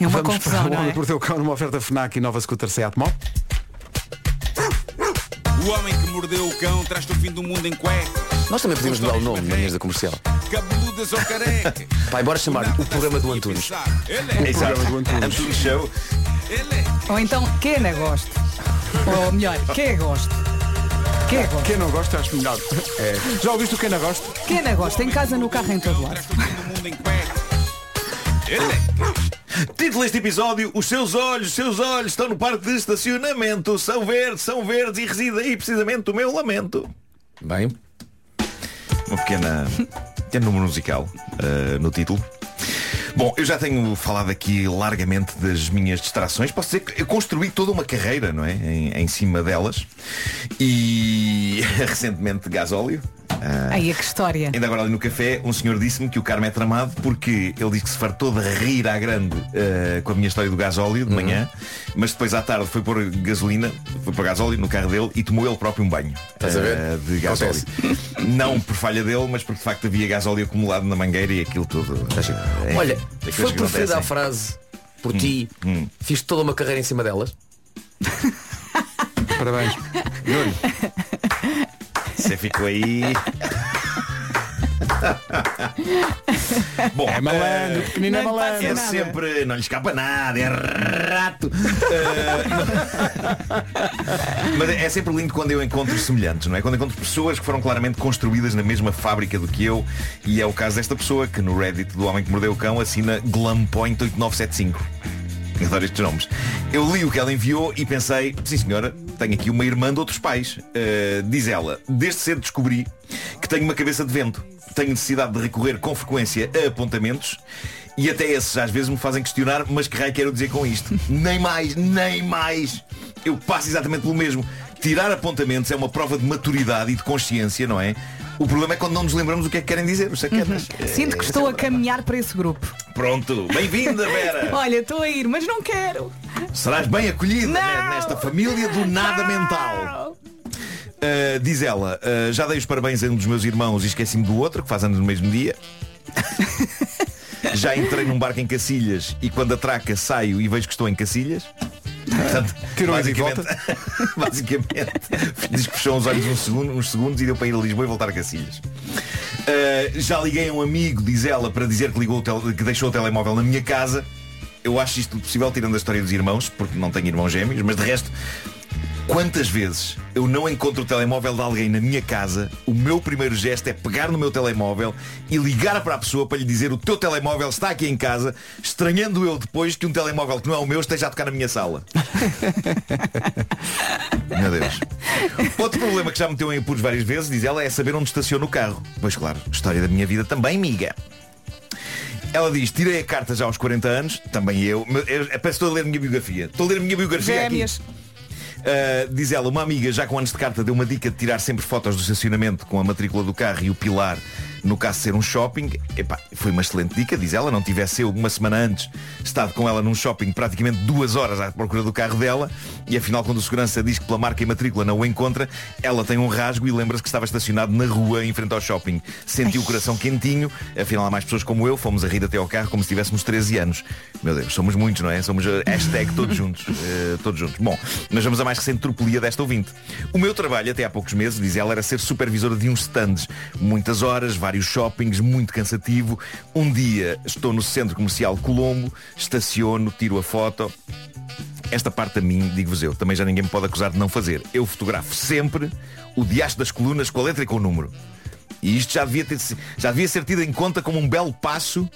É uma Vamos confusão, para o Homem é? que Mordeu o Cão numa oferta FNAC e nova scooter Seat Mó. O homem que mordeu o cão traz-te o fim do mundo em cuecas. Nós também podíamos mudar o nome na mesa comercial. Cabeludas ou carecas. Pai, bora chamar o programa do Antunes. Ele é. Exato. programa do Antunes. Antunes Show. Ele é. Ou então, quem não gosta? Ou melhor, quem gosta? Quem gosta? Quem não gosta, acho melhor. É. Já ouviste o quem não gosta? Quem não gosta? Em casa, no carro, em todo lado. Traz-te o fim do mundo em cuecas. Ele é. Título deste episódio, os seus olhos, os seus olhos estão no parque de estacionamento, são verdes, são verdes e reside aí precisamente o meu lamento. Bem, Uma pequena, pequeno número musical eh, no título. Bom, eu já tenho falado aqui largamente das minhas distrações. Posso dizer que eu construí toda uma carreira, não é? Em, em cima delas. E recentemente gasóleo. Ah, Aí, que história. Ainda agora ali no café, um senhor disse-me que o Carmo é tramado porque ele disse que se fartou de rir à grande eh, com a minha história do gasóleo de manhã, mas depois à tarde foi pôr gasolina, foi pôr gasóleo no carro dele e tomou ele próprio um banho Estás a ver? eh, de gasóleo. Não por falha dele, mas porque de facto havia gasóleo acumulado na mangueira e aquilo tudo. eh, olha, das coisas foi que preferida a acontecem. frase por ti, fiz toda uma carreira em cima delas. Parabéns. Nuno. Você ficou aí. Bom, É malandro, eh, pequenino é malandro. É nada. sempre, não lhe escapa nada, é rato. Eh, Mas é sempre lindo quando eu encontro semelhantes, não é? Quando encontro pessoas que foram claramente construídas na mesma fábrica do que eu, e é o caso desta pessoa que no Reddit do Homem que Mordeu o Cão assina Glumpoint8975. Eu Adoro estes nomes. Eu li o que ela enviou e pensei, sim senhora, tenho aqui uma irmã de outros pais. Uh, diz ela, desde cedo descobri que tenho uma cabeça de vento. Tenho necessidade de recorrer com frequência a apontamentos e até esses às vezes me fazem questionar, mas que raio quero dizer com isto? nem mais, nem mais. Eu passo exatamente pelo mesmo. Tirar apontamentos é uma prova de maturidade e de consciência, não é? O problema é quando não nos lembramos o que é que querem dizer os sacanas. Sinto que estou a caminhar para esse grupo. Pronto, bem-vinda, Vera! Olha, estou a ir, mas não quero. Serás bem acolhida Não! né, nesta família do nada mental. Uh, diz ela, uh, já dei os parabéns a um dos meus irmãos e esqueci-me do outro, que faz anos no mesmo dia. já entrei num barco em Cacilhas e quando atraca saio e vejo que estou em Cacilhas. Portanto, Tirou e basicamente, basicamente diz que fechou os olhos uns segundos, uns segundos e deu para ir a Lisboa e voltar a Cacilhas. Uh, já liguei a um amigo, diz ela, para dizer que, ligou que deixou o telemóvel na minha casa. Eu acho isto possível tirando a história dos irmãos, porque não tenho irmãos gêmeos, mas de resto, quantas vezes eu não encontro o telemóvel de alguém na minha casa, o meu primeiro gesto é pegar no meu telemóvel e ligar para a pessoa para lhe dizer o teu telemóvel está aqui em casa, estranhando eu depois que um telemóvel que não é o meu esteja a tocar na minha sala. Meu Deus. Outro problema que já me meteu em apuros várias vezes, diz ela, é saber onde estaciona o carro. Pois claro, história da minha vida também, miga. Ela diz, tirei a carta já aos 40 anos, também eu, mas eu, parece que estou a ler a minha biografia. Estou a ler a minha biografia aqui. Uh, diz ela, uma amiga já com anos de carta deu uma dica de tirar sempre fotos do estacionamento com a matrícula do carro e o pilar no caso de ser um shopping. Epá, foi uma excelente dica, diz ela, não tivesse eu uma semana antes estado com ela num shopping praticamente duas horas à procura do carro dela e afinal quando o segurança diz que pela marca e matrícula não o encontra, ela tem um rasgo e lembra-se que estava estacionado na rua em frente ao shopping. Sentiu o coração quentinho, afinal há mais pessoas como eu, fomos a rir até ao carro como se tivéssemos 13 anos. Meu Deus, somos muitos, não é? Somos uh, hashtag todos juntos. uh, todos juntos. Bom, mas vamos a mais recente tropelia desta ouvinte. O meu trabalho, até há poucos meses, diz ela, era ser supervisora de uns stands. Muitas horas, vários shoppings, muito cansativo. Um dia estou no centro comercial Colombo, estaciono, tiro a foto. Esta parte a mim, digo-vos eu, também já ninguém me pode acusar de não fazer. Eu fotografo sempre o diacho das colunas com a letra e com o número. E isto já devia, ter, já devia ser tido em conta como um belo passo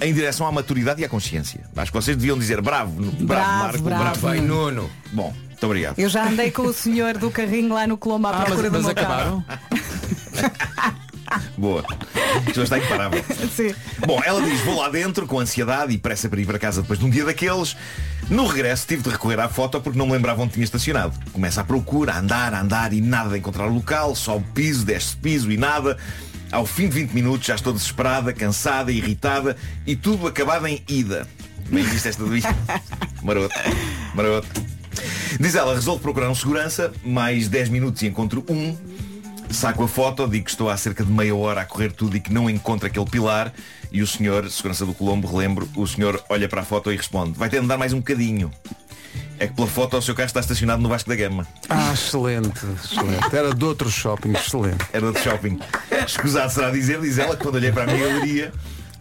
em direção à maturidade e à consciência. Acho que vocês deviam dizer bravo, bravo, Bravo, Marco, bravo. Vai, Nuno. Bom, muito obrigado. Eu já andei com o senhor do carrinho lá no Colombo à Ah, mas, procura do mas meu carro. acabaram? Boa. Isto está imparável. Sim. Bom, ela diz, vou lá dentro com ansiedade e pressa para ir para casa depois de um dia daqueles. No regresso tive de recorrer à foto porque não me lembrava onde tinha estacionado. Começa a procura, a andar, a andar e nada de encontrar o local, sobe piso, desce piso e nada. Ao fim de 20 minutos já estou desesperada, cansada, irritada e tudo acabado em ida. Bem viste esta do Maroto. Maroto. Diz ela, resolvo procurar um segurança, mais 10 minutos e encontro um. Saco a foto, digo que estou há cerca de meia hora a correr tudo e que não encontro aquele pilar. E o senhor, segurança do Colombo, relembro, o senhor olha para a foto e responde, vai ter de dar mais um bocadinho. É que pela foto o seu carro está estacionado no Vasco da Gama. Ah, excelente, excelente. Era de outro shopping, excelente. Era de shopping. Escusado será dizer, diz ela, que quando olhei para a minha galeria,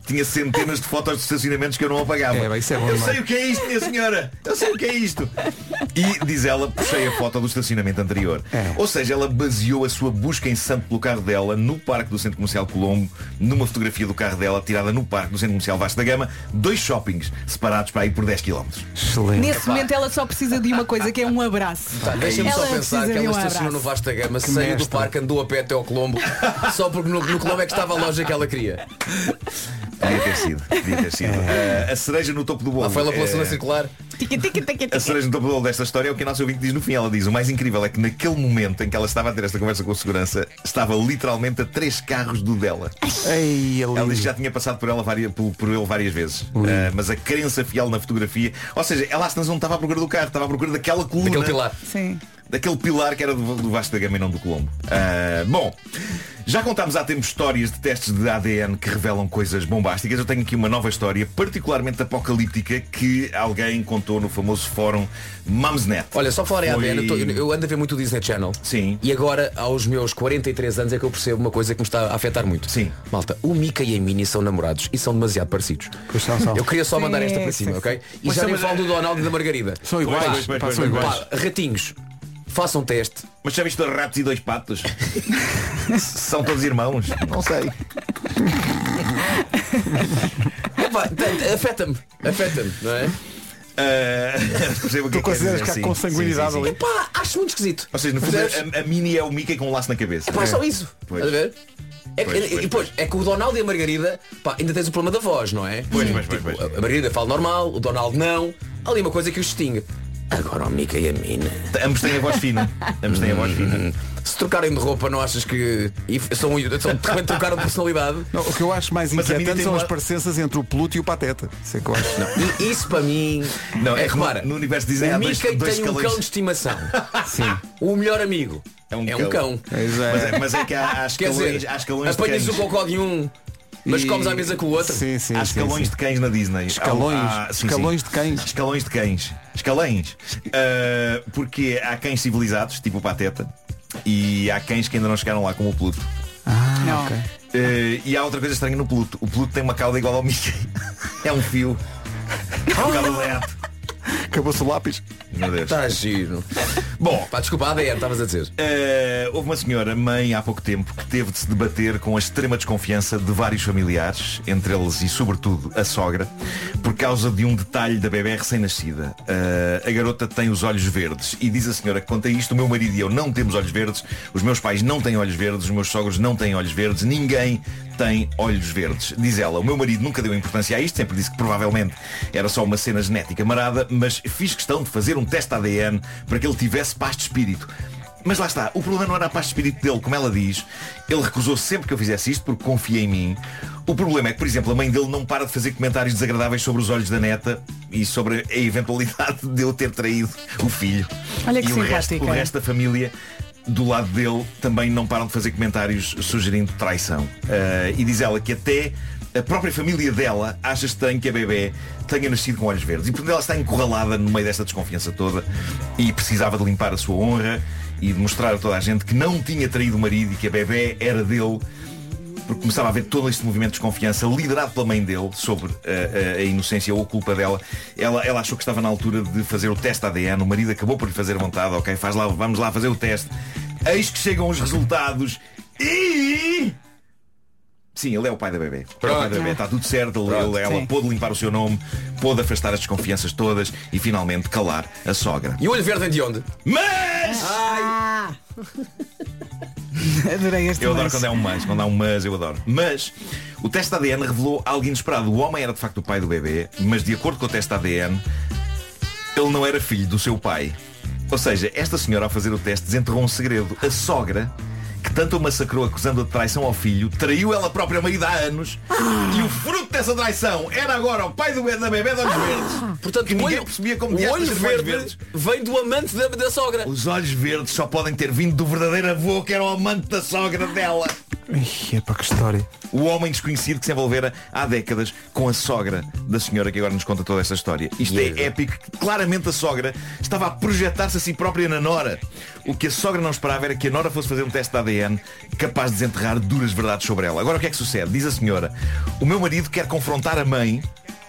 tinha centenas de fotos de estacionamentos que eu não apagava. É, bem, isso é bom eu sei o que é isto, minha senhora. Eu sei o que é isto. E, diz ela, puxei a foto do estacionamento anterior. É. Ou seja, ela baseou a sua busca incessante pelo carro dela no parque do Centro Comercial Colombo, numa fotografia do carro dela tirada no parque do Centro Comercial Vasco da Gama, dois shoppings separados para ir por 10 km. Excelente. Nesse momento ela só precisa de uma coisa, que é um abraço. Tá, Deixa-me só pensar que ela um estacionou no abraço. Vasta Gama, saiu do parque, andou a pé até ao Colombo, só porque no, no Colombo é que estava a loja que ela queria. Podia ter sido. Podia ter sido. Ah, a cereja no topo do bolo. Lá foi pela zona Eh, circular. Tica, tica, tica, A cereja no topo do bolo desta história é o que a nossa ouvinte diz no fim. Ela diz, o mais incrível é que naquele momento em que ela estava a ter esta conversa com a segurança, estava literalmente a três carros do dela. Ei. Ela diz que já tinha passado por, ela várias, por, por ele várias vezes. Ah, mas a crença fiel na fotografia. Ou seja, ela às vezes não estava à procura do carro, estava à procura daquela coluna. Daquele pilar. Sim. Daquele pilar que era do, do Vasco da Gama e não do Colombo. Ah, bom, já contámos há tempos histórias de testes de ADN que revelam coisas bombásticas. Eu tenho aqui uma nova história, particularmente apocalíptica, que alguém contou no famoso fórum Mumsnet. Olha, só falar em Foi- ADN, eu, tô- eu ando a ver muito o Disney Channel. Sim. E agora, aos meus 43 anos, é que eu percebo uma coisa que me está a afetar muito. Sim. Malta, o Mika e a Minnie são namorados e são demasiado parecidos. Pois são, são. Eu queria só mandar Sim, esta para cima, sim. ok? E Mas já nem falo do Donaldo e da Margarida. São iguais. Pá, ratinhos, façam teste. Mas já viste dois ratos e dois patos? São todos irmãos? Não sei. Epá, Afeta-me, afeta-me, não é? Ah, percebo é Tu consideras que há sim. consanguinidade ali? Epá, acho muito esquisito. Ou seja, no fundo, a, a Mini é o Mickey com um laço na cabeça. Pá, só isso. Pois. Estás a ver? É, que- Pois, e pois, depois, é que o Donaldo e a Margarida, pá, ainda tens o problema da voz, não é? Pois, pois, pois, Tipo, pois. A a Margarida fala normal, o Donaldo não. Há ali uma coisa que os distingue. Agora o Mika e a Mina. Ambos têm a voz fina. Ambos têm a voz fina. Se trocarem de roupa, não achas que. e são, são, de repente trocaram de personalidade? Não, o que eu acho mais Mas inquietante são uma- as parecenças entre o Pluto e o Pateta. Isso é que eu acho. E isso para mim. Não, é é que repara, no- no universo dizem, o há dois- Mickey dois tem um escalões. cão de estimação. Sim. O melhor amigo É um é cão. um cão. É. Mas é, mas é que há, há Quer escalões, dizer, há escalões apanhas o cocó de um, mas E- comes à mesa com o outro. Sim, sim. Há escalões sim. de cães na Disney. Escalões. Há- há- sim, escalões sim. de cães. Escalões de cães. Escalões. Ah, porque há cães civilizados, tipo o Pateta, e há cães que ainda não chegaram lá, como o Pluto. Não. ok. Ah, e há outra coisa estranha no Pluto. O Pluto tem uma cauda igual ao Mickey. é um fio. É um cabo de. Acabou-se o lápis. Meu Deus. Está giro. Bom, Pá, desculpa, ADN, estavas a dizer. Uh, houve uma senhora, mãe, há pouco tempo, que teve de se debater com a extrema desconfiança de vários familiares, entre eles e sobretudo a sogra, por causa de um detalhe da bebê recém-nascida. Uh, a garota tem os olhos verdes e diz a senhora que conta isto, o meu marido e eu não temos olhos verdes, os meus pais não têm olhos verdes, os meus sogros não têm olhos verdes, ninguém tem olhos verdes. Diz ela, o meu marido nunca deu importância a isto, sempre disse que provavelmente era só uma cena genética marada, mas fiz questão de fazer um teste ADN para que ele tivesse paz de espírito. Mas lá está, o problema não era a paz de espírito dele, como ela diz. Ele recusou sempre que eu fizesse isto porque confia em mim. O problema é que, por exemplo, a mãe dele não para de fazer comentários desagradáveis sobre os olhos da neta e sobre a eventualidade de eu ter traído o filho. Olha que e o resto, o resto da família do lado dele também não param de fazer comentários sugerindo traição. Ah, e diz ela que até a própria família dela acha estranho que a bebê tenha nascido com olhos verdes. E portanto ela está encurralada no meio desta desconfiança toda e precisava de limpar a sua honra e de mostrar a toda a gente que não tinha traído o marido e que a bebê era dele porque começava a haver todo este movimento de desconfiança liderado pela mãe dele sobre eh, a, a inocência ou a culpa dela. Ela, ela achou que estava na altura de fazer o teste ADN. O marido acabou por lhe fazer a vontade. Ok, faz lá, vamos lá fazer o teste. Eis que chegam os resultados e. Sim, ele é o pai da bebê. É o pai da bebê. Está tudo certo. Ele, Pronto, ele- ela sim. pôde limpar o seu nome, pôde afastar as desconfianças todas e finalmente calar a sogra. E o olho verde vem de onde? Mas! Ah! Adorei este Eu adoro mas. quando é um mas, quando há um mas eu adoro. Mas o teste ADN revelou algo inesperado. O homem era de facto o pai do bebê, mas de acordo com o teste ADN, ele não era filho do seu pai. Ou seja, esta senhora ao fazer o teste desenterrou um segredo. A sogra, Tanto a massacrou acusando-a de traição ao filho, traiu ela própria marido há anos e o fruto dessa traição era agora o pai do, da bebê de olhos verdes. Portanto, que o ninguém olho, percebia como o olho os olhos verde vem do amante da, da sogra. Os olhos verdes só podem ter vindo do verdadeiro avô que era o amante da sogra dela. Ih, é para que história. O homem desconhecido que se envolvera há décadas com a sogra da senhora que agora nos conta toda esta história. Isto é épico. Claramente a sogra estava a projetar-se a si própria na Nora. O que a sogra não esperava era que a Nora fosse fazer um teste de ADN capaz de desenterrar duras verdades sobre ela. Agora o que é que sucede? Diz a senhora, o meu marido quer confrontar a mãe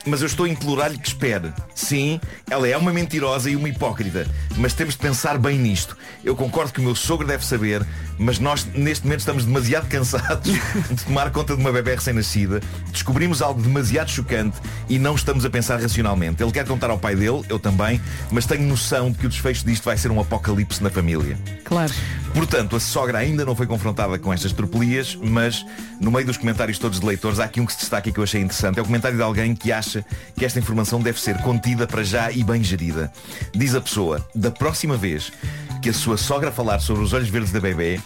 mas eu estou a implorar-lhe que espere. Sim, ela é uma mentirosa e uma hipócrita, mas temos de pensar bem nisto. Eu concordo que o meu sogro deve saber, mas nós neste momento estamos demasiado cansados de tomar conta de uma bebê recém-nascida. Descobrimos algo demasiado chocante e não estamos a pensar racionalmente. Ele quer contar ao pai dele, eu também, mas tenho noção de que o desfecho disto vai ser um apocalipse na família. Claro. Portanto, a sogra ainda não foi confrontada com estas tropelias, mas no meio dos comentários todos de leitores há aqui um que se destaca e que eu achei interessante. É o comentário de alguém que acha que esta informação deve ser contida para já e bem gerida. Diz a pessoa, da próxima vez que a sua sogra falar sobre os olhos verdes da bebê,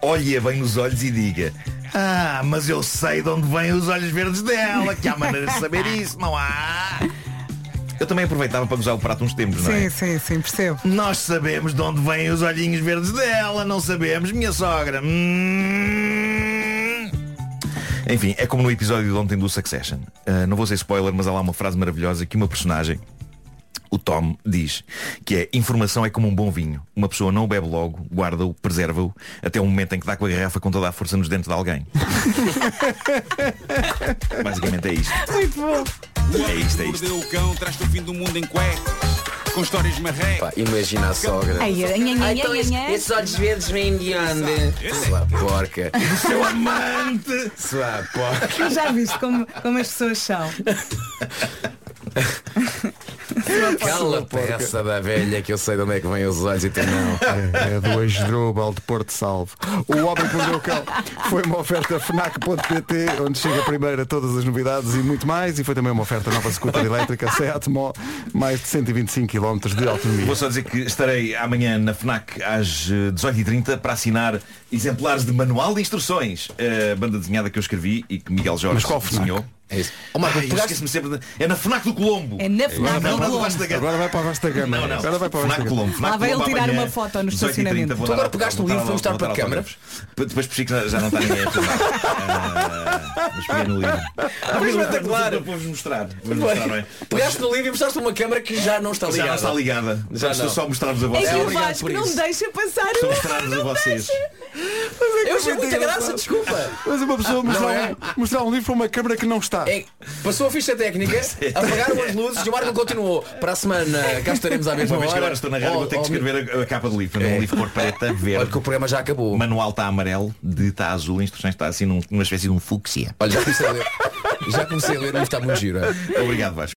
olhe-a bem nos olhos e diga Ah, mas eu sei de onde vêm os olhos verdes dela, que há maneira de saber isso, não há? Eu também aproveitava para usar o prato uns tempos, não é? Sim, sim, sim, percebo. Nós sabemos de onde vêm os olhinhos verdes dela, não sabemos, minha sogra. Hum. Enfim, é como no episódio de ontem do Succession. Uh, não vou ser spoiler, mas há lá uma frase maravilhosa que uma personagem, o Tom, diz que é informação é como um bom vinho. Uma pessoa não o bebe logo, guarda-o, preserva-o, até o momento em que dá com a garrafa com toda a força nos dentes de alguém. Basicamente é isto. Muito bom. É isto, é isto. Mordeu o cão, traz-te o fim do mundo em cuecas. Com histórias marrecas. Pá, imagina a sogra. Ai, ai, ai, ai, então esses, esses olhos verdes vêm de onde? Sua porca. Seu amante! Sua porca. Já viste como, como as pessoas são? Cala peça da velha que eu sei de onde é que vêm os olhos e tu não. É, é do Asdrubal de Porto Salvo. O Homem que Mordeu o Cão foi uma oferta FNAC.pt, onde chega primeiro a todas as novidades e muito mais. E foi também uma oferta nova scooter elétrica, Seat Mó, mais de 125 km de autonomia. Vou só dizer que estarei amanhã na FNAC às eh, 18h30 para assinar exemplares de manual de instruções. A banda desenhada que eu escrevi e que Miguel Jorge Mas qual FNAC? desenhou. É isso. Ó Marco, Ai, eu pegaste... sempre de... É na FNAC do Colombo. É na FNAC não, do Colombo. Agora vai para a Vasta Gama. Não, não. Agora vai para a Vasta. Colombo. Lá vai ele tirar uma foto no 18h30, estacionamento. Tu agora pegaste o livro, vou mostrar para a câmara? Depois percebi que já não está ninguém a filmar. Ah, Mas peguei no livro. foi espetacular. Vou-vos mostrar. É? Pegaste no livro e mostraste uma câmara que já não está Já ligada. não está ligada. Já Estou só a mostrar-vos a É vocês. que o obrigado Vasco por não deixa passar Estou a o mostrar-vos a vocês. Eu achei muita graça, desculpa. Mas uma pessoa mostrar, não é? um, mostrar um livro para uma câmara que não está. É, passou a ficha técnica, apagaram as luzes e o Marco continuou. Para a semana cá estaremos à mesma Uma vez hora. agora estou na rádio, Oh, vou ter que oh, escrever a, a capa do livro. Não é É. um livro cor preta, Olha verde. que o programa já acabou. O manual está amarelo, de está azul, a instruções está assim num- numa espécie de um fúcsia. Olha, já comecei a ler. Já comecei a ler, mas está muito giro. é? Obrigado, Vasco.